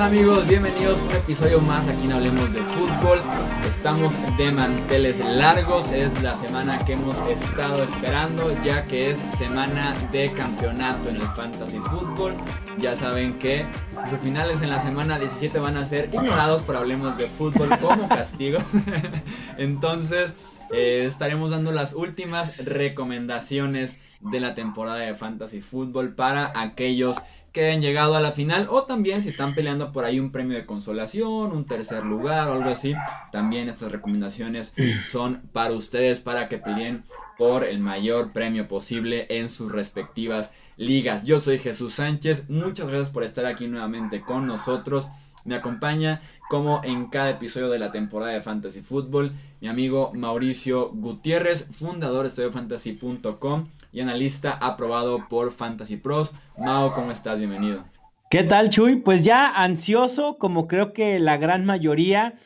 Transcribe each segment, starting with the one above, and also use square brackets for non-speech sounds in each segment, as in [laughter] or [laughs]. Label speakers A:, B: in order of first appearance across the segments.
A: tal amigos? Bienvenidos a un episodio más aquí en Hablemos de Fútbol. Estamos de manteles largos, es la semana que hemos estado esperando ya que es semana de campeonato en el Fantasy Fútbol. Ya saben que los finales en la semana 17 van a ser ignorados por Hablemos de Fútbol como [laughs] castigo. [laughs] Entonces eh, estaremos dando las últimas recomendaciones de la temporada de Fantasy Fútbol para aquellos que han llegado a la final o también si están peleando por ahí un premio de consolación, un tercer lugar o algo así, también estas recomendaciones son para ustedes para que peleen por el mayor premio posible en sus respectivas ligas. Yo soy Jesús Sánchez, muchas gracias por estar aquí nuevamente con nosotros. Me acompaña como en cada episodio de la temporada de Fantasy Football mi amigo Mauricio Gutiérrez, fundador de estudiofantasy.com y analista aprobado por Fantasy Pros. Mao, ¿cómo estás? Bienvenido.
B: ¿Qué tal, Chuy? Pues ya ansioso, como creo que la gran mayoría,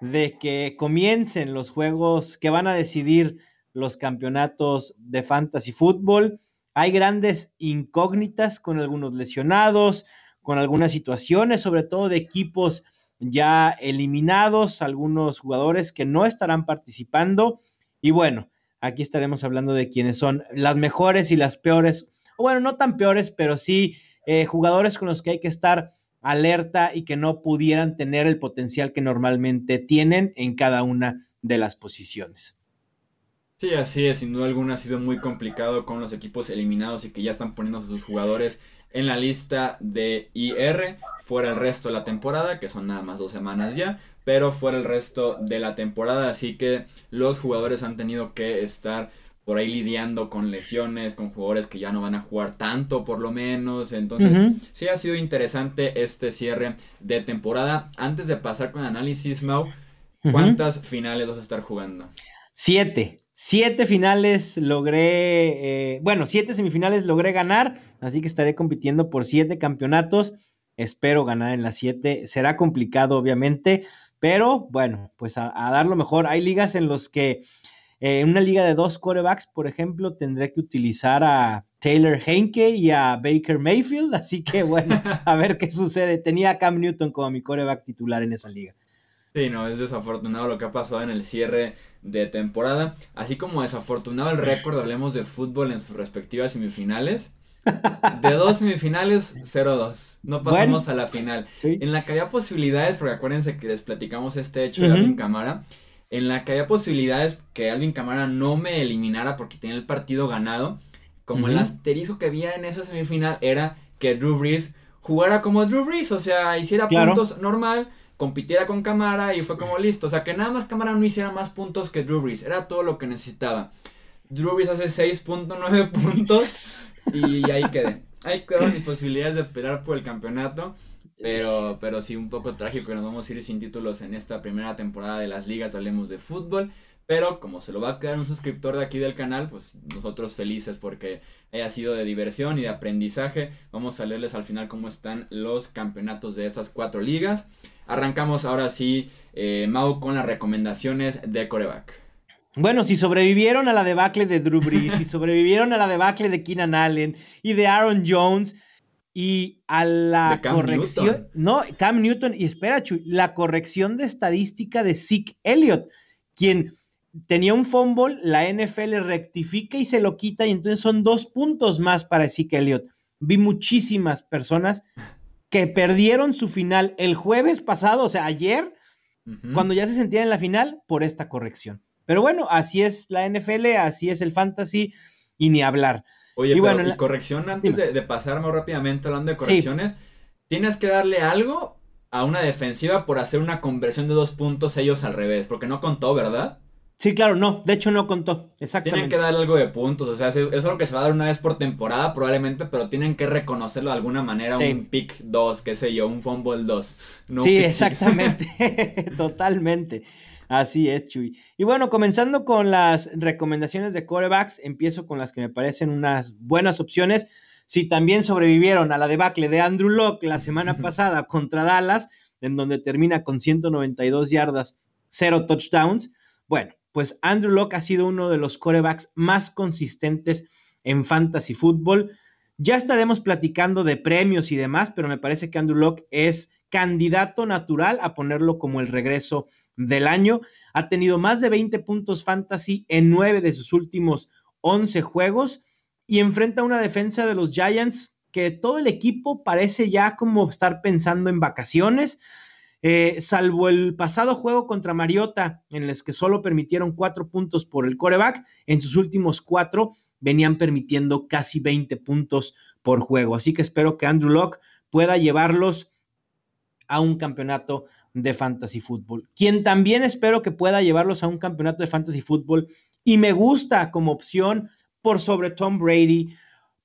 B: de que comiencen los juegos que van a decidir los campeonatos de Fantasy Football. Hay grandes incógnitas con algunos lesionados, con algunas situaciones, sobre todo de equipos ya eliminados, algunos jugadores que no estarán participando. Y bueno, Aquí estaremos hablando de quiénes son las mejores y las peores, o bueno, no tan peores, pero sí eh, jugadores con los que hay que estar alerta y que no pudieran tener el potencial que normalmente tienen en cada una de las posiciones.
A: Sí, así es, sin duda alguna ha sido muy complicado con los equipos eliminados y que ya están poniendo a sus jugadores en la lista de IR fuera el resto de la temporada, que son nada más dos semanas ya pero fuera el resto de la temporada. Así que los jugadores han tenido que estar por ahí lidiando con lesiones, con jugadores que ya no van a jugar tanto por lo menos. Entonces, sí ha sido interesante este cierre de temporada. Antes de pasar con análisis, Mau, ¿cuántas finales vas a estar jugando?
B: Siete. Siete finales logré, eh, bueno, siete semifinales logré ganar, así que estaré compitiendo por siete campeonatos. Espero ganar en las siete. Será complicado, obviamente, pero bueno, pues a, dar lo mejor. Hay ligas en los que en una liga de dos corebacks, por ejemplo, tendré que utilizar a Taylor Henke y a Baker Mayfield. Así que bueno, [laughs] a ver qué sucede. Tenía a Cam Newton como mi coreback titular en esa liga.
A: Sí, no, es desafortunado lo que ha pasado en el cierre de temporada. Así como desafortunado el récord, hablemos de fútbol en sus respectivas semifinales. De dos semifinales, 0-2. No pasamos a la final. En la que había posibilidades, porque acuérdense que les platicamos este hecho de Alvin Camara. En la que había posibilidades que Alvin Camara no me eliminara porque tenía el partido ganado. Como el asterisco que había en esa semifinal era que Drew Brees jugara como Drew Brees. O sea, hiciera puntos normal, compitiera con Camara y fue como listo. O sea, que nada más Camara no hiciera más puntos que Drew Brees. Era todo lo que necesitaba. Drew Brees hace 6.9 [laughs] puntos. [laughs] Y ahí quedé. Ahí quedaron mis posibilidades de esperar por el campeonato. Pero, pero sí, un poco trágico nos vamos a ir sin títulos en esta primera temporada de las ligas, hablemos de fútbol. Pero como se lo va a quedar un suscriptor de aquí del canal, pues nosotros felices porque haya sido de diversión y de aprendizaje. Vamos a leerles al final cómo están los campeonatos de estas cuatro ligas. Arrancamos ahora sí, eh, Mau, con las recomendaciones de coreback.
B: Bueno, si sobrevivieron a la debacle de Drew Brees, si [laughs] sobrevivieron a la debacle de Keenan Allen y de Aaron Jones y a la corrección, no, Cam Newton y espera, Chuy, la corrección de estadística de Zeke Elliott, quien tenía un fumble, la NFL rectifica y se lo quita y entonces son dos puntos más para Zeke Elliott. Vi muchísimas personas que perdieron su final el jueves pasado, o sea, ayer, cuando ya se sentían en la final, por esta corrección. Pero bueno, así es la NFL, así es el fantasy y ni hablar.
A: Oye, y bueno, y corrección antes de, pasar más rápidamente hablando de correcciones, tienes que darle algo a una defensiva por hacer una conversión de dos puntos ellos al revés, porque no contó, ¿verdad?
B: Sí, claro, no, de hecho no contó, exactamente.
A: Tienen que dar algo de puntos, o sea, es, es algo que se va a dar una vez por temporada probablemente, pero tienen que reconocerlo de alguna manera, un pick 2, qué sé yo, un fumble 2.
B: sí, [laughs] exactamente, [laughs] totalmente. Así es, Chuy. Y bueno, comenzando con las recomendaciones de corebacks, empiezo con las que me parecen unas buenas opciones. Si también sobrevivieron a la debacle de Andrew Locke la semana pasada contra Dallas, en donde termina con 192 yardas, cero touchdowns, bueno, pues Andrew Locke ha sido uno de los corebacks más consistentes en fantasy fútbol. Ya estaremos platicando de premios y demás, pero me parece que Andrew Locke es candidato natural a ponerlo como el regreso del año. Ha tenido más de 20 puntos fantasy en nueve de sus últimos 11 juegos y enfrenta una defensa de los Giants que todo el equipo parece ya como estar pensando en vacaciones. Eh, salvo el pasado juego contra Mariota, en los que solo permitieron cuatro puntos por el coreback, en sus últimos cuatro venían permitiendo casi 20 puntos por juego. Así que espero que Andrew Locke pueda llevarlos a un campeonato de fantasy fútbol. Quien también espero que pueda llevarlos a un campeonato de fantasy fútbol y me gusta como opción por sobre Tom Brady,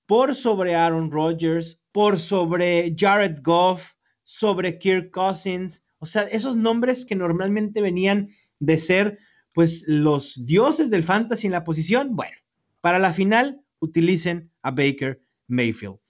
B: por sobre Aaron Rodgers, por sobre Jared Goff, sobre Kirk Cousins, o sea, esos nombres que normalmente venían de ser pues los dioses del fantasy en la posición, bueno, para la final utilicen a Baker Mayfield.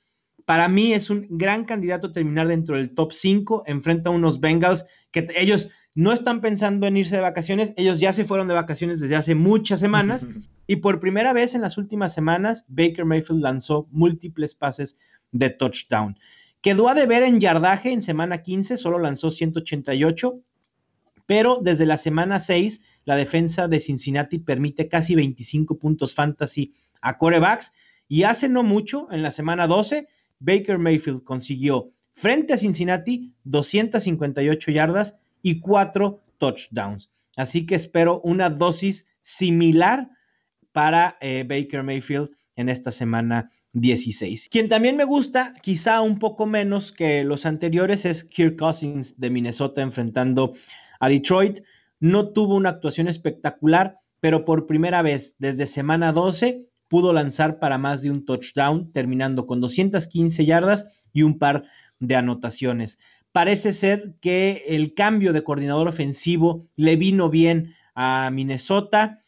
B: Para mí es un gran candidato a terminar dentro del top 5, enfrenta a unos Bengals que ellos no están pensando en irse de vacaciones, ellos ya se fueron de vacaciones desde hace muchas semanas [laughs] y por primera vez en las últimas semanas Baker Mayfield lanzó múltiples pases de touchdown. Quedó a deber en yardaje en semana 15, solo lanzó 188, pero desde la semana 6 la defensa de Cincinnati permite casi 25 puntos fantasy a corebacks y hace no mucho, en la semana 12, Baker Mayfield consiguió frente a Cincinnati 258 yardas y 4 touchdowns. Así que espero una dosis similar para eh, Baker Mayfield en esta semana 16. Quien también me gusta, quizá un poco menos que los anteriores, es Kirk Cousins de Minnesota enfrentando a Detroit. No tuvo una actuación espectacular, pero por primera vez desde semana 12 pudo lanzar para más de un touchdown, terminando con 215 yardas y un par de anotaciones. Parece ser que el cambio de coordinador ofensivo le vino bien a Minnesota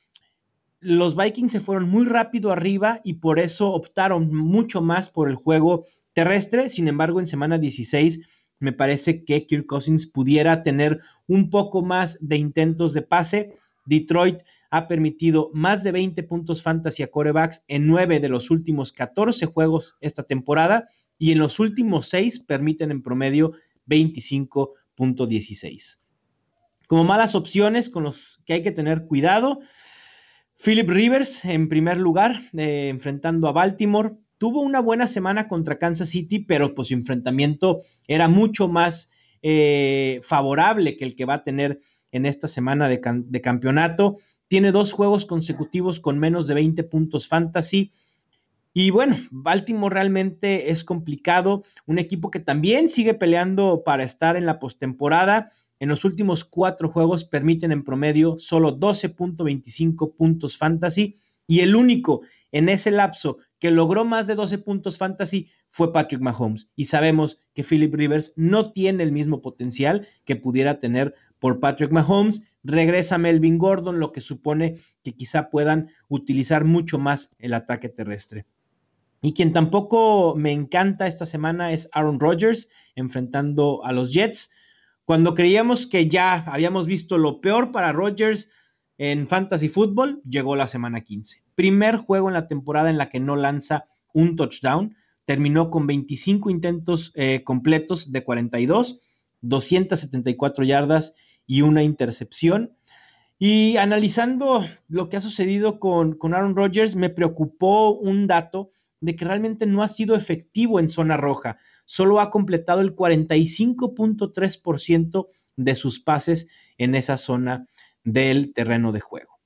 B: los Vikings se fueron muy rápido arriba y por eso optaron mucho más por el juego terrestre. Sin embargo, en semana 16 me parece que Kirk Cousins pudiera tener un poco más de intentos de pase. Detroit ha permitido más de 20 puntos fantasy a corebacks en 9 de los últimos 14 juegos esta temporada y en los últimos 6 permiten en promedio 25.16. Como malas opciones con los que hay que tener cuidado, Philip Rivers, en primer lugar, eh, enfrentando a Baltimore. Tuvo una buena semana contra Kansas City, pero pues su enfrentamiento era mucho más eh, favorable que el que va a tener en esta semana de, campeonato. Tiene dos juegos consecutivos con menos de 20 puntos fantasy. Y bueno, Baltimore realmente es complicado, un equipo que también sigue peleando para estar en la postemporada en los últimos cuatro juegos permiten en promedio solo 12.25 puntos fantasy y el único en ese lapso que logró más de 12 puntos fantasy fue Patrick Mahomes. Y sabemos que Philip Rivers no tiene el mismo potencial que pudiera tener por Patrick Mahomes. Regresa Melvin Gordon, lo que supone que quizá puedan utilizar mucho más el ataque terrestre. Y quien tampoco me encanta esta semana es Aaron Rodgers enfrentando a los Jets. Cuando creíamos que ya habíamos visto lo peor para Rodgers en Fantasy Football, llegó la semana 15. Primer juego en la temporada en la que no lanza un touchdown. Terminó con 25 intentos eh, completos de 42, 274 yardas y una intercepción. Y analizando lo que ha sucedido con, con Aaron Rodgers, me preocupó un dato de que realmente no ha sido efectivo en zona roja. Solo ha completado el 45.3% de sus pases en esa zona del terreno de juego.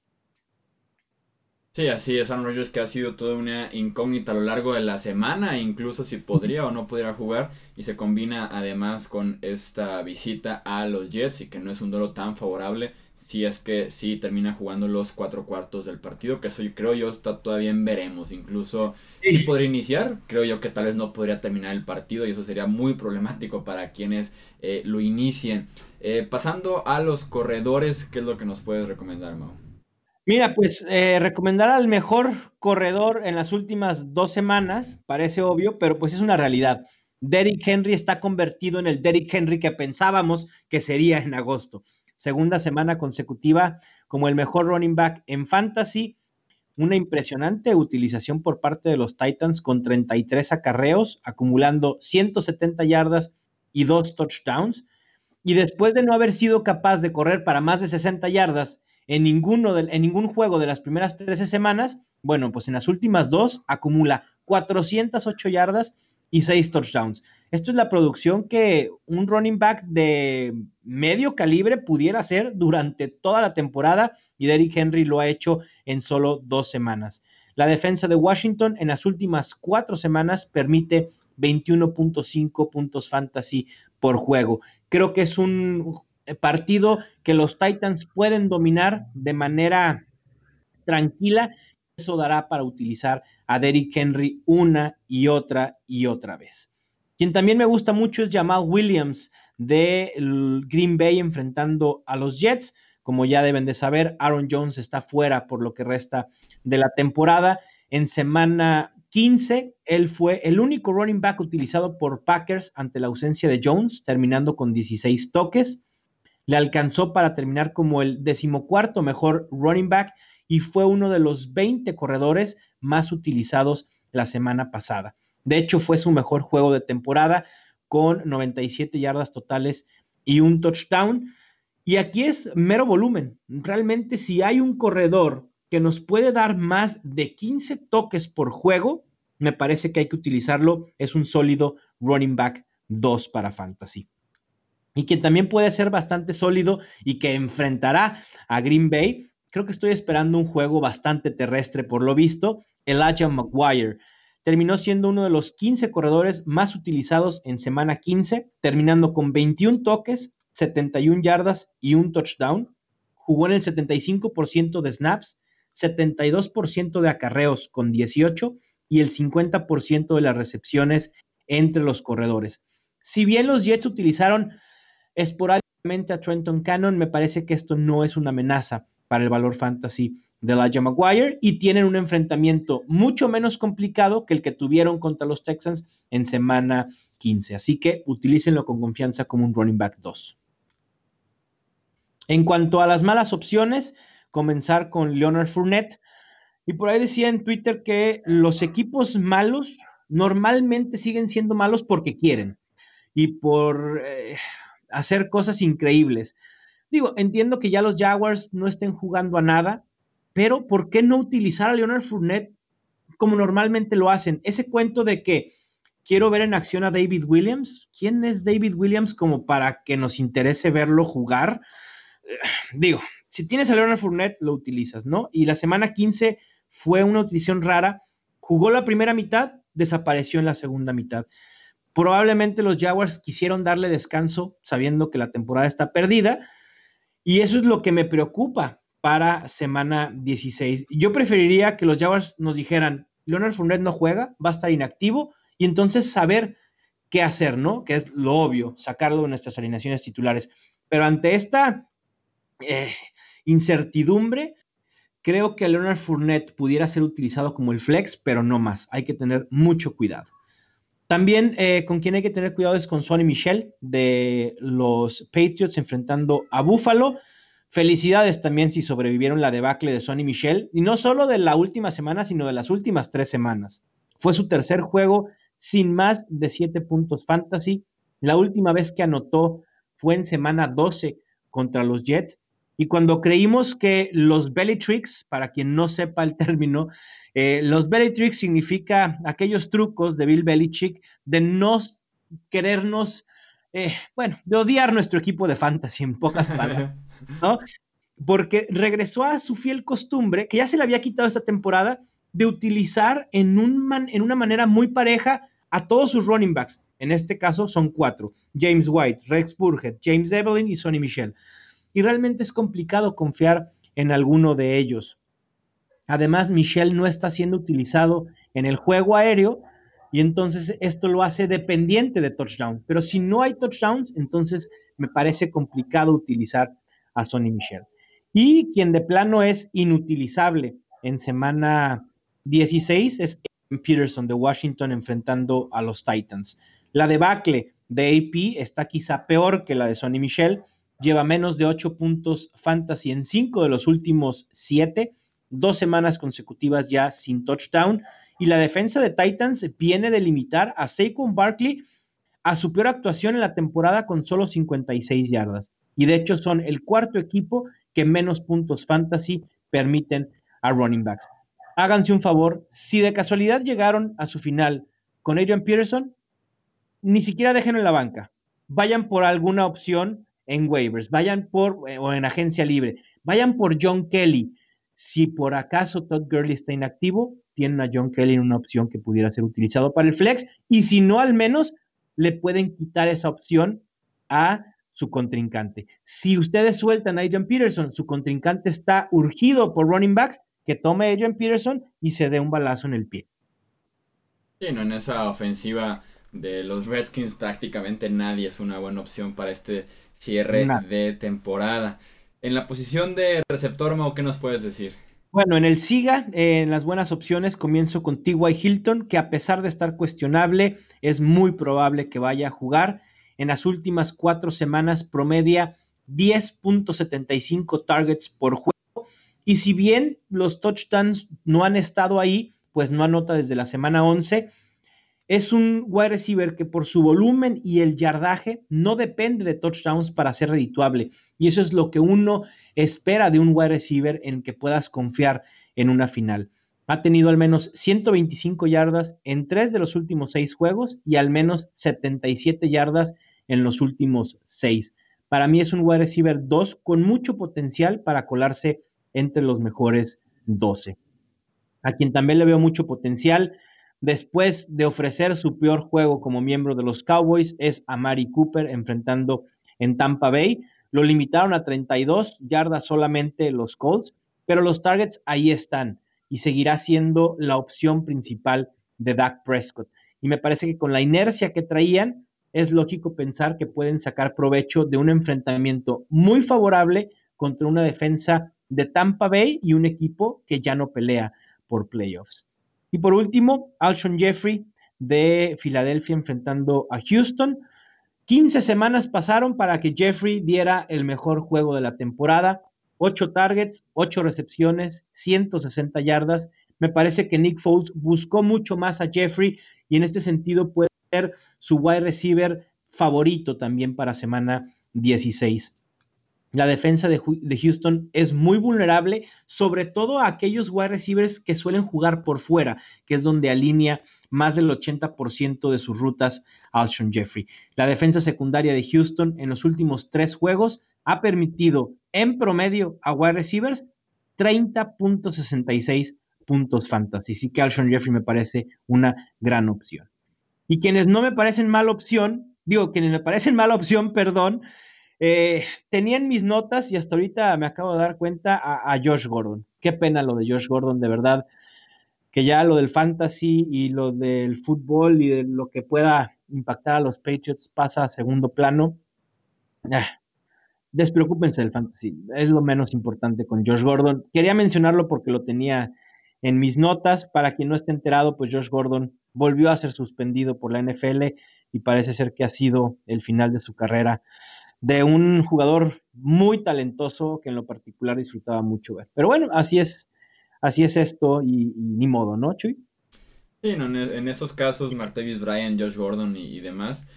A: Sí, así es, Aaron Rodgers que ha sido toda una incógnita a lo largo de la semana, incluso si podría o no podría jugar, y se combina además con esta visita a los Jets y que no es un duelo tan favorable, si es que sí termina jugando los cuatro cuartos del partido, que eso yo creo yo está todavía en veremos, incluso si podría iniciar, creo yo que tal vez no podría terminar el partido y eso sería muy problemático para quienes eh, lo inicien. Eh, pasando a los corredores, ¿qué es lo que nos puedes recomendar, Mau?
B: Mira, pues eh, recomendar al mejor corredor en las últimas dos semanas, parece obvio, pero pues es una realidad. Derrick Henry está convertido en el Derrick Henry que pensábamos que sería en agosto segunda semana consecutiva como el mejor running back en fantasy. Una impresionante utilización por parte de los Titans con 33 acarreos, acumulando 170 yardas y dos touchdowns. Y después de no haber sido capaz de correr para más de 60 yardas en, ninguno en ningún juego de las primeras 13 semanas, bueno, pues en las últimas dos acumula 408 yardas y 6 touchdowns. Esto es la producción que un running back de medio calibre pudiera hacer durante toda la temporada y Derrick Henry lo ha hecho en solo dos semanas. La defensa de Washington en las últimas cuatro semanas permite 21.5 puntos fantasy por juego. Creo que es un partido que los Titans pueden dominar de manera tranquila. Eso dará para utilizar a Derrick Henry una y otra y otra vez. Quien también me gusta mucho es Jamal Williams de Green Bay enfrentando a los Jets. Como ya deben de saber, Aaron Jones está fuera por lo que resta de la temporada. En semana 15, él fue el único running back utilizado por Packers ante la ausencia de Jones, terminando con 16 toques. Le alcanzó para terminar como el decimocuarto mejor running back y fue uno de los 20 corredores más utilizados la semana pasada. De hecho, fue su mejor juego de temporada con 97 yardas totales y un touchdown. Y aquí es mero volumen. Realmente si hay un corredor que nos puede dar más de 15 toques por juego, me parece que hay que utilizarlo. Es un sólido running back 2 para fantasy. Y que también puede ser bastante sólido y que enfrentará a Green Bay. Creo que estoy esperando un juego bastante terrestre por lo visto. Elijah McGuire terminó siendo uno de los 15 corredores más utilizados en semana 15, terminando con 21 toques, 71 yardas y un touchdown. Jugó en el 75% de snaps, 72% de acarreos con 18 y el 50% de las recepciones entre los corredores. Si bien los Jets utilizaron esporádicamente a Trenton Cannon, me parece que esto no es una amenaza para el valor fantasy de Elijah Maguire y tienen un enfrentamiento mucho menos complicado que el que tuvieron contra los Texans en semana 15. Así que utilícenlo con confianza como un running back 2. En cuanto a las malas opciones, comenzar con Leonard Fournette. Y por ahí decía en Twitter que los equipos malos normalmente siguen siendo malos porque quieren y por eh, hacer cosas increíbles. Digo, entiendo que ya los Jaguars no estén jugando a nada, pero ¿por qué no utilizar a Leonard Fournette como normalmente lo hacen? Ese cuento de que quiero ver en acción a David Williams. ¿Quién es David Williams como para que nos interese verlo jugar? [sighs] Digo, si tienes a Leonard Fournette, lo utilizas, ¿no? Y la semana 15 fue una utilización rara. Jugó la primera mitad, desapareció en la segunda mitad. Probablemente los Jaguars quisieron darle descanso sabiendo que la temporada está perdida. Y eso es lo que me preocupa para semana 16. Yo preferiría que los Jaguars nos dijeran, Leonard Fournette no juega, va a estar inactivo, y entonces saber qué hacer, ¿no? Que es lo obvio, sacarlo de nuestras alineaciones titulares. Pero ante esta eh, incertidumbre, creo que Leonard Fournette pudiera ser utilizado como el flex, pero no más. Hay que tener mucho cuidado. También eh, con quien hay que tener cuidado es con Sonny Michel de los Patriots enfrentando a Buffalo. Felicidades también si sobrevivieron la debacle de Sonny Michel, y no solo de la última semana, sino de las últimas tres semanas. Fue su tercer juego sin más de siete puntos fantasy. La última vez que anotó fue en semana 12 contra los Jets. Y cuando creímos que los belly tricks, para quien no sepa el [laughs] término, eh, los belly tricks significa aquellos trucos de Bill Belichick de no querernos, eh, bueno, de odiar nuestro equipo de fantasy en pocas [laughs] palabras. ¿no? Porque regresó a su fiel costumbre, que ya se le había quitado esta temporada, de utilizar en, un en una manera muy pareja a todos sus running backs. En este caso son cuatro: James White, Rex Burhead, James Evelyn y Sonny Michel. Y realmente es complicado confiar en alguno de ellos. Además, Michel no está siendo utilizado en el juego aéreo y entonces esto lo hace dependiente de touchdown. Pero si no hay touchdowns, entonces me parece complicado utilizar a Sonny Michel. Y quien de plano es inutilizable en semana 16 es Peterson de Washington enfrentando a los Titans. La debacle de AP está quizá peor que la de Sonny Michel. Lleva menos de 8 puntos fantasy en 5 de los últimos 7, dos semanas consecutivas ya sin touchdown. Y la defensa de Titans viene de limitar a Saquon Barkley a su peor actuación en la temporada con solo 56 yardas. Y de hecho son el cuarto equipo que menos puntos fantasy permiten a running backs. Háganse un favor, si de casualidad llegaron a su final con Adrian Peterson, ni siquiera déjenlo en la banca. Vayan por alguna opción en waivers, vayan por eh, o en agencia libre, vayan por John Kelly. Si por acaso Todd Gurley está inactivo, tienen a John Kelly en una opción que pudiera ser utilizado para el flex y si no, al menos le pueden quitar esa opción a su contrincante. Si ustedes sueltan a Adrian Peterson, su contrincante está urgido por running backs, que tome a Adrian Peterson y se dé un balazo en el pie.
A: Sí, en esa ofensiva de los Redskins prácticamente nadie es una buena opción para este cierre de temporada. En la posición de receptor, Mau, ¿qué nos puedes decir?
B: Bueno, en el SIGA, en las buenas opciones, comienzo con T.Y. Hilton, que a pesar de estar cuestionable, es muy probable que vaya a jugar. En las últimas cuatro semanas promedia 10.75 targets por juego. Y si bien los touchdowns no han estado ahí, pues no anota desde la semana 11, es un wide receiver que por su volumen y el yardaje no depende de touchdowns para ser redituable. Y eso es lo que uno espera de un wide receiver en que puedas confiar en una final. Ha tenido al menos 125 yardas en tres de los últimos seis juegos y al menos 77 yardas en los últimos seis. Para mí es un wide receiver 2 con mucho potencial para colarse entre los mejores 12. A quien también le veo mucho potencial después de ofrecer su peor juego como miembro de los Cowboys, es a Mari Cooper enfrentando en Tampa Bay. Lo limitaron a 32 yardas solamente los Colts, pero los targets ahí están y seguirá siendo la opción principal de Dak Prescott. Y me parece que con la inercia que traían, es lógico pensar que pueden sacar provecho de un enfrentamiento muy favorable contra una defensa de Tampa Bay y un equipo que ya no pelea por playoffs. Y por último, Alshon Jeffrey de Filadelfia enfrentando a Houston. 15 semanas pasaron para que Jeffrey diera el mejor juego de la temporada. 8 targets, 8 recepciones, 160 yardas. Me parece que Nick Foles buscó mucho más a Jeffrey y en este sentido puede ser su wide receiver favorito también para semana 16. La defensa de, Houston es muy vulnerable, sobre todo a aquellos wide receivers que suelen jugar por fuera, que es donde alinea más del 80% de sus rutas Alshon Jeffrey. La defensa secundaria de Houston en los últimos tres juegos ha permitido en promedio a wide receivers 30.66 puntos fantasy. Así que Alshon Jeffrey me parece una gran opción. Y quienes no me parecen mala opción, digo, quienes me parecen mala opción, perdón, eh, tenía en mis notas y hasta ahorita me acabo de dar cuenta a, Josh Gordon. Qué pena lo de Josh Gordon, de verdad, que ya lo del fantasy y lo del fútbol y de lo que pueda impactar a los Patriots pasa a segundo plano. Ah, despreocúpense del fantasy, es lo menos importante con Josh Gordon. Quería mencionarlo porque lo tenía en mis notas. Para quien no esté enterado, pues Josh Gordon volvió a ser suspendido por la NFL y parece ser que ha sido el final de su carrera de un jugador muy talentoso que en lo particular disfrutaba mucho ver. Pero bueno, así es, así es esto y, ni modo, ¿no, Chuy?
A: Sí, no, en, estos casos, Martavis Bryan, Josh Gordon y, demás,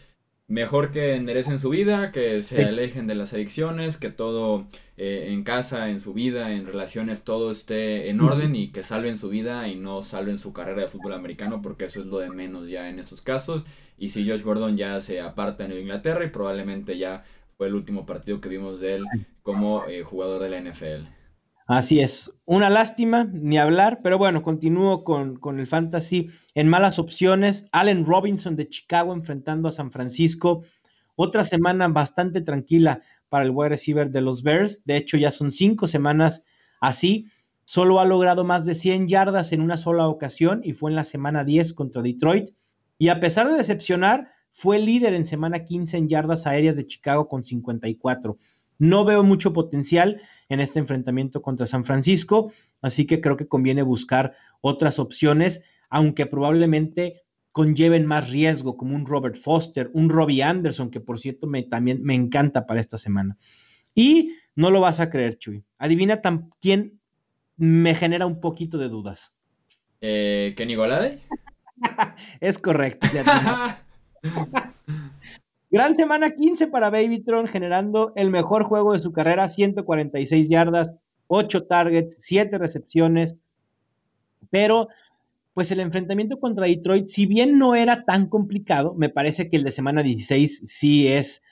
A: mejor que enderecen su vida, que se alejen de las adicciones, que todo eh, en casa, en su vida, en relaciones, todo esté en orden y que salven su vida y no salven su carrera de fútbol americano, porque eso es lo de menos ya en estos casos. Y si Josh Gordon ya se aparta en Inglaterra y probablemente ya fue el último partido que vimos de él como eh, jugador de la NFL.
B: Así es, una lástima, ni hablar, pero bueno, continúo con, con, el fantasy. En malas opciones, Allen Robinson de Chicago enfrentando a San Francisco. Otra semana bastante tranquila para el wide receiver de los Bears. De hecho, ya son cinco semanas así. Solo ha logrado más de 100 yardas en una sola ocasión y fue en la semana 10 contra Detroit. Y a pesar de decepcionar, fue líder en semana 15 en yardas aéreas de Chicago con 54. No veo mucho potencial en este enfrentamiento contra San Francisco, así que creo que conviene buscar otras opciones, aunque probablemente conlleven más riesgo, como un Robert Foster, un Robbie Anderson, que por cierto me, también me encanta para esta semana. Y no lo vas a creer, Chuy. Adivina quién me genera un poquito de dudas.
A: Eh, ¿Kenny Golade? [laughs]
B: es correcto. [laughs] Gran semana 15 para Babytron, generando el mejor juego de su carrera, 146 yardas, 8 targets, 7 recepciones. Pero, pues el enfrentamiento contra Detroit, si bien no era tan complicado, me parece que el de semana 16 sí es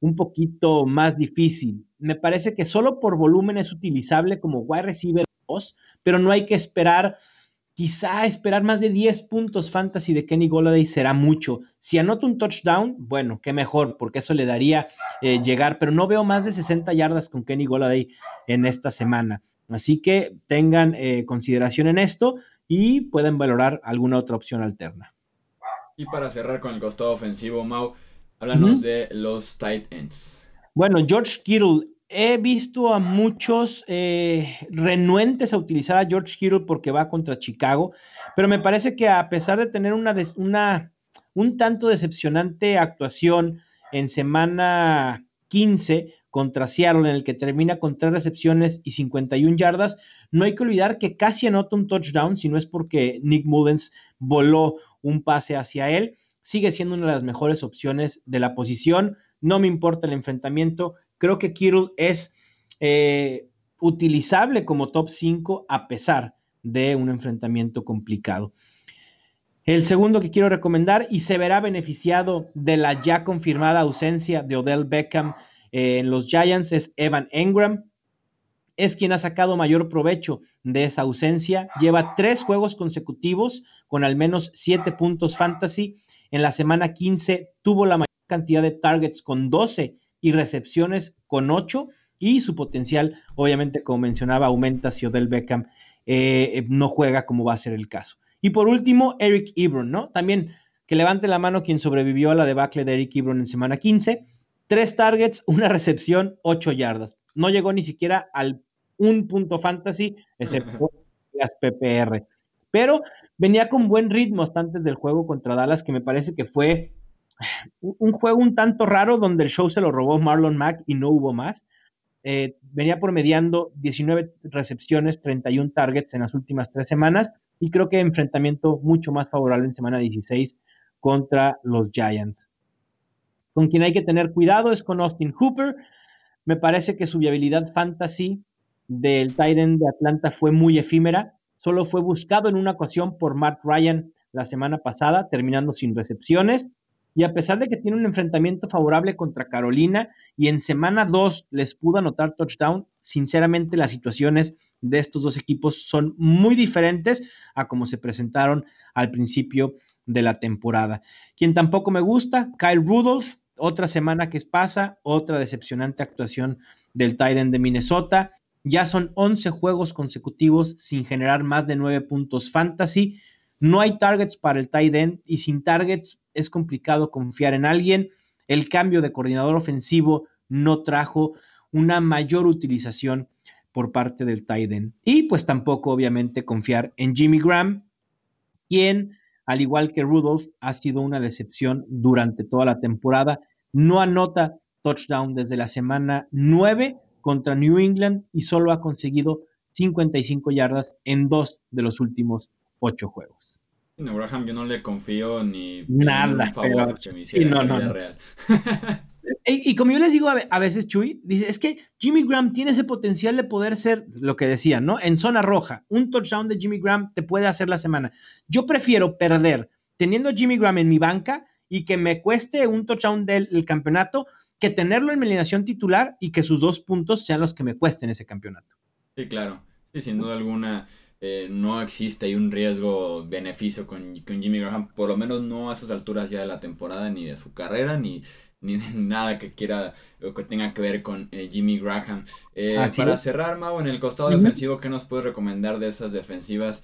B: un poquito más difícil. Me parece que solo por volumen es utilizable como wide receiver 2, pero no hay que esperar Quizá esperar más de 10 puntos fantasy de Kenny Golladay será mucho. Si anota un touchdown, bueno, qué mejor, porque eso le daría eh, llegar, pero no veo más de 60 yardas con Kenny Golladay en esta semana. Así que tengan eh, consideración en esto y pueden valorar alguna otra opción alterna.
A: Y para cerrar con el costado ofensivo, Mau, háblanos de los tight ends.
B: Bueno, George Kittle he visto a muchos eh, renuentes a utilizar a George Kittle porque va contra Chicago, pero me parece que a pesar de tener una, una un tanto decepcionante actuación en semana 15 contra Seattle, en el que termina con tres recepciones y 51 yardas, no hay que olvidar que casi anota un touchdown, si no es porque Nick Mullens voló un pase hacia él. Sigue siendo una de las mejores opciones de la posición. No me importa el enfrentamiento creo que Kittle es eh, utilizable como top 5 a pesar de un enfrentamiento complicado. El segundo que quiero recomendar y se verá beneficiado de la ya confirmada ausencia de Odell Beckham eh, en los Giants es Evan Engram. Es quien ha sacado mayor provecho de esa ausencia. Lleva tres juegos consecutivos con al menos siete puntos fantasy. En la semana 15 tuvo la mayor cantidad de targets con 12 y recepciones con 8 y su potencial, obviamente, como mencionaba, aumenta si Odell Beckham eh, no juega como va a ser el caso. Y por último, Eric Ebron, ¿no? También que levante la mano quien sobrevivió a la debacle de Eric Ebron en semana 15. Tres targets, [laughs] una recepción, ocho yardas. No llegó ni siquiera al un punto fantasy, excepto [laughs] las PPR. Pero venía con buen ritmo hasta antes del juego contra Dallas, que me parece que fue un juego un tanto raro donde el show se lo robó Marlon Mack y no hubo más. Eh, venía promediando 19 recepciones, 31 targets en las últimas tres semanas y creo que enfrentamiento mucho más favorable en semana 16 contra los Giants. Con quien hay que tener cuidado es con Austin Hooper. Me parece que su viabilidad fantasy del Titan de Atlanta fue muy efímera. Solo fue buscado en una ocasión por Matt Ryan la semana pasada, terminando sin recepciones. Y a pesar de que tiene un enfrentamiento favorable contra Carolina y en semana 2 les pudo anotar touchdown, sinceramente las situaciones de estos dos equipos son muy diferentes a como se presentaron al principio de la temporada. Quien tampoco me gusta, Kyle Rudolph, otra semana que pasa, otra decepcionante actuación del Titan de Minnesota. Ya son 11 juegos consecutivos sin generar más de 9 puntos fantasy. No hay targets para el tight end y sin targets es complicado confiar en alguien. El cambio de coordinador ofensivo no trajo una mayor utilización por parte del tight end. Y pues tampoco obviamente confiar en Jimmy Graham, quien, al igual que Rudolph, ha sido una decepción durante toda la temporada. No anota touchdown desde la semana 9 contra New England y solo ha conseguido 55 yardas en dos de los últimos ocho juegos.
A: No, Graham, yo no le confío ni
B: nada favor que me hiciera no, no, real. [laughs] y, como yo les digo a, veces, Chuy, dice, es que Jimmy Graham tiene ese potencial de poder ser lo que decían, ¿no? En zona roja, un touchdown de Jimmy Graham te puede hacer la semana. Yo prefiero perder teniendo a Jimmy Graham en mi banca y que me cueste un touchdown del campeonato que tenerlo en mi alineación titular y que sus dos puntos sean los que me cuesten ese campeonato.
A: Sí, claro. Sí, sin duda alguna eh, no existe ahí un riesgo beneficio con, Jimmy Graham, por lo menos no a esas alturas ya de la temporada, ni de su carrera, ni, [laughs] ni nada que quiera o que tenga que ver con eh, Jimmy Graham. Eh, para cerrar, Mau, en el costado defensivo, ¿qué nos puedes recomendar de esas defensivas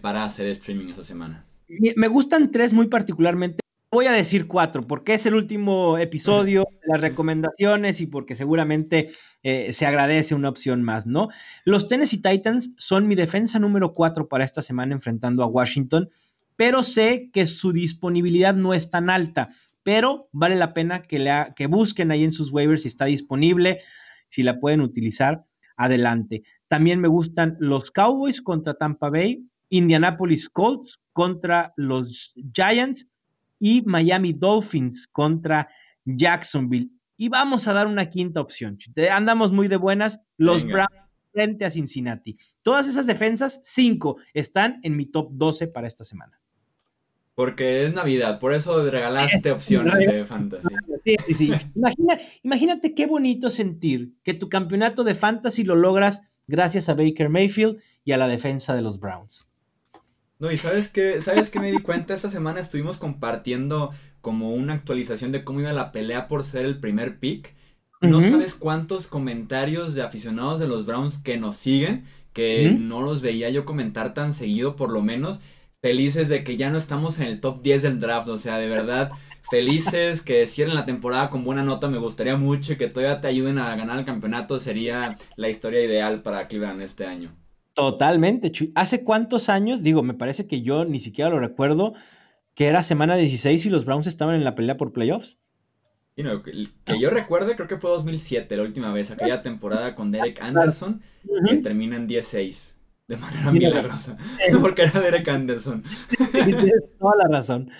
A: para hacer streaming esta semana?
B: Me gustan tres muy particularmente voy a decir cuatro, porque es el último episodio las recomendaciones y porque seguramente eh, se agradece una opción más, ¿no? Los Tennessee Titans son mi defensa número cuatro para esta semana enfrentando a Washington, pero sé que su disponibilidad no es tan alta, pero vale la pena que, le que busquen ahí en sus waivers si está disponible, si la pueden utilizar, adelante. También me gustan los Cowboys contra Tampa Bay, Indianapolis Colts contra los Giants y Miami Dolphins contra Jacksonville. Y vamos a dar una quinta opción. Andamos muy de buenas. Los Browns frente a Cincinnati. Todas esas defensas, cinco, están en mi top 12 para esta semana.
A: Porque es Navidad, por eso regalaste [laughs] opciones de fantasy.
B: Sí, sí, sí. [laughs] imagínate qué bonito sentir que tu campeonato de fantasy lo logras gracias a Baker Mayfield y a la defensa de los Browns.
A: No, y sabes qué, sabes qué me di cuenta, esta semana estuvimos compartiendo como una actualización de cómo iba la pelea por ser el primer pick. No sabes cuántos comentarios de aficionados de los Browns que nos siguen, que no los veía yo comentar tan seguido por lo menos, felices de que ya no estamos en el top 10 del draft, o sea, de verdad, felices que cierren la temporada con buena nota, me gustaría mucho y que todavía te ayuden a ganar el campeonato, sería la historia ideal para Cleveland este año.
B: Totalmente, ¿Hace cuántos años? Digo, me parece que yo ni siquiera lo recuerdo, que era semana 16 y los Browns estaban en la pelea por playoffs.
A: que, yo recuerde, creo que fue 2007 la última vez, aquella [laughs] temporada con Derek Anderson, que termina en 16 de manera milagrosa. [laughs] Porque era Derek Anderson.
B: Tienes toda la razón.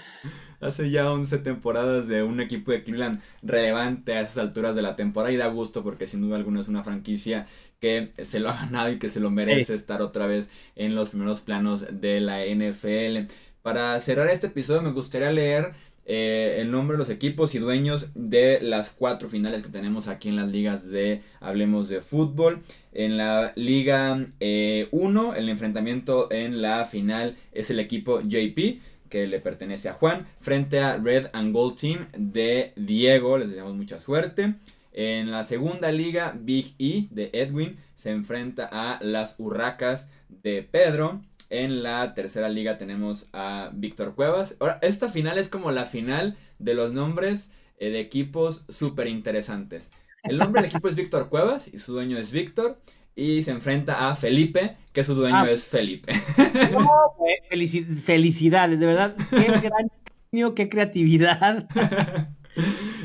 A: Hace ya 11 temporadas de un equipo de Cleveland relevante a esas alturas de la temporada y da gusto porque sin duda alguna es una franquicia que se lo ha ganado y que se lo merece estar otra vez en los primeros planos de la NFL. Para cerrar este episodio me gustaría leer eh, el nombre de los equipos y dueños de las cuatro finales que tenemos aquí en las ligas de Hablemos de Fútbol. En la Liga 1, eh, el enfrentamiento en la final es el equipo JP, que le pertenece a Juan, frente a Red and Gold Team de Diego. Les deseamos mucha suerte. En la segunda liga, Big E de Edwin se enfrenta a las Urracas de Pedro. En la tercera liga tenemos a Víctor Cuevas. Ahora, esta final es como la final de los nombres eh, de equipos súper interesantes. El nombre del equipo es Víctor Cuevas y su dueño es Víctor. Y se enfrenta a Felipe, que su dueño ah. es Felipe. [laughs]
B: No, felicidades, de verdad. Qué [laughs] gran niño, qué creatividad. [laughs]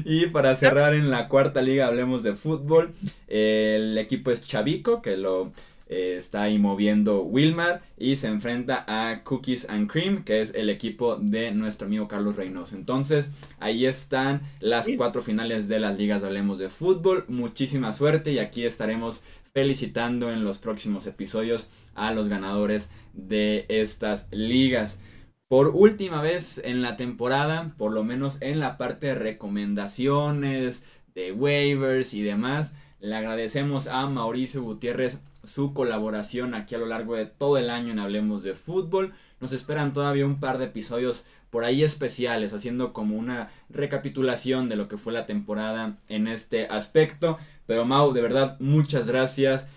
A: y para cerrar en la cuarta liga hablemos de fútbol. El equipo es Chavico, que lo eh, está ahí moviendo Wilmar y se enfrenta a Cookies and Cream, que es el equipo de nuestro amigo Carlos Reynoso. Entonces, ahí están las cuatro finales de las ligas de Hablemos de Fútbol. Muchísima suerte y aquí estaremos felicitando en los próximos episodios a los ganadores de estas ligas. Por última vez en la temporada, por lo menos en la parte de recomendaciones, de waivers y demás, le agradecemos a Mauricio Gutiérrez su colaboración aquí a lo largo de todo el año en Hablemos de Fútbol. Nos esperan todavía un par de episodios por ahí especiales, haciendo como una recapitulación de lo que fue la temporada en este aspecto. Pero Mau, de verdad, muchas gracias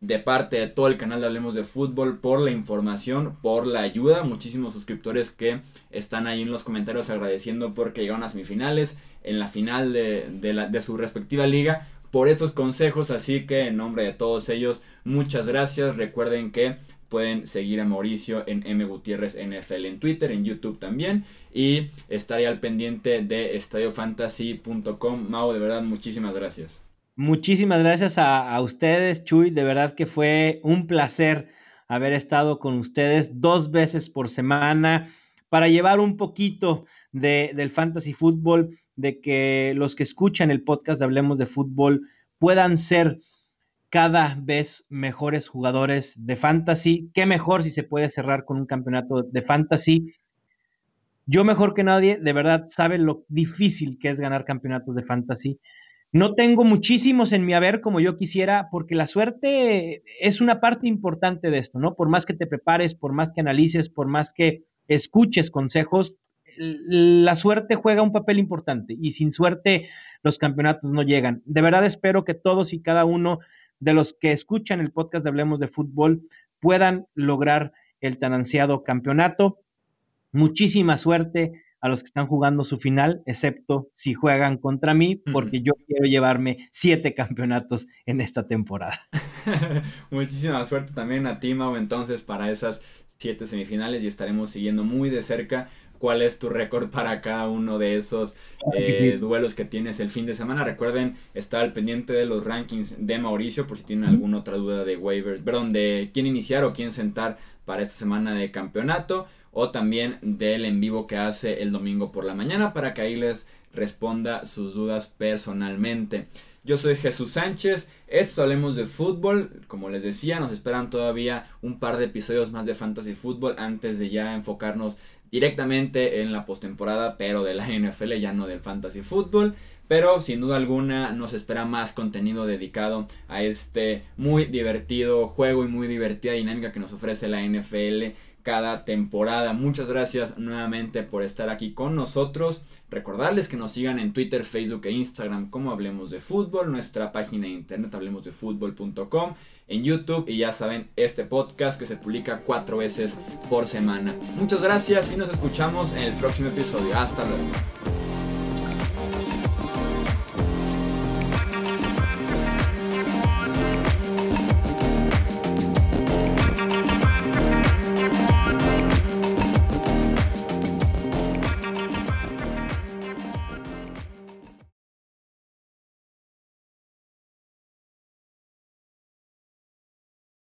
A: de parte de todo el canal de Hablemos de Fútbol por la información, por la ayuda. Muchísimos suscriptores que están ahí en los comentarios agradeciendo porque llegaron a semifinales en la final de, de su respectiva liga por estos consejos. Así que en nombre de todos ellos, muchas gracias. Recuerden que pueden seguir a Mauricio en M Gutiérrez NFL en Twitter, en YouTube también. Y estaré al pendiente de estadiofantasy.com. Mau, de verdad, muchísimas gracias.
B: Muchísimas gracias a, ustedes, Chuy. De verdad que fue un placer haber estado con ustedes dos veces por semana para llevar un poquito de, del fantasy fútbol de que los que escuchan el podcast de Hablemos de Fútbol puedan ser cada vez mejores jugadores de fantasy. Qué mejor si se puede cerrar con un campeonato de fantasy. Yo mejor que nadie, de verdad, sabe lo difícil que es ganar campeonatos de fantasy. No tengo muchísimos en mi haber como yo quisiera, porque la suerte es una parte importante de esto, ¿no? Por más que te prepares, por más que analices, por más que escuches consejos, la suerte juega un papel importante y sin suerte los campeonatos no llegan. De verdad espero que todos y cada uno de los que escuchan el podcast de Hablemos de Fútbol puedan lograr el tan ansiado campeonato. Muchísima suerte a los que están jugando su final, excepto si juegan contra mí, porque yo quiero llevarme siete campeonatos en esta temporada. [laughs]
A: Muchísima suerte también a ti, Mau, entonces, para esas siete semifinales y estaremos siguiendo muy de cerca cuál es tu récord para cada uno de esos eh, duelos que tienes el fin de semana. Recuerden estar al pendiente de los rankings de Mauricio por si tienen alguna otra duda de waivers, perdón, de quién iniciar o quién sentar para esta semana de campeonato. o también del en vivo que hace el domingo por la mañana para que ahí les responda sus dudas personalmente. Yo soy Jesús Sánchez, esto hablemos de fútbol, como les decía, nos esperan todavía un par de episodios más de Fantasy Fútbol antes de ya enfocarnos directamente en la postemporada, pero de la [laughs] NFL, ya no del Fantasy Fútbol. Pero sin duda alguna nos espera más contenido dedicado a este muy divertido juego y muy divertida dinámica que nos ofrece la NFL cada temporada. Muchas gracias nuevamente por estar aquí con nosotros. Recordarles que nos sigan en Twitter, Facebook e Instagram como Hablemos de Fútbol, nuestra página de internet hablemosdefutbol.com, en YouTube y ya saben, este podcast que se publica cuatro veces por semana. Muchas gracias y nos escuchamos en el próximo episodio. Hasta luego.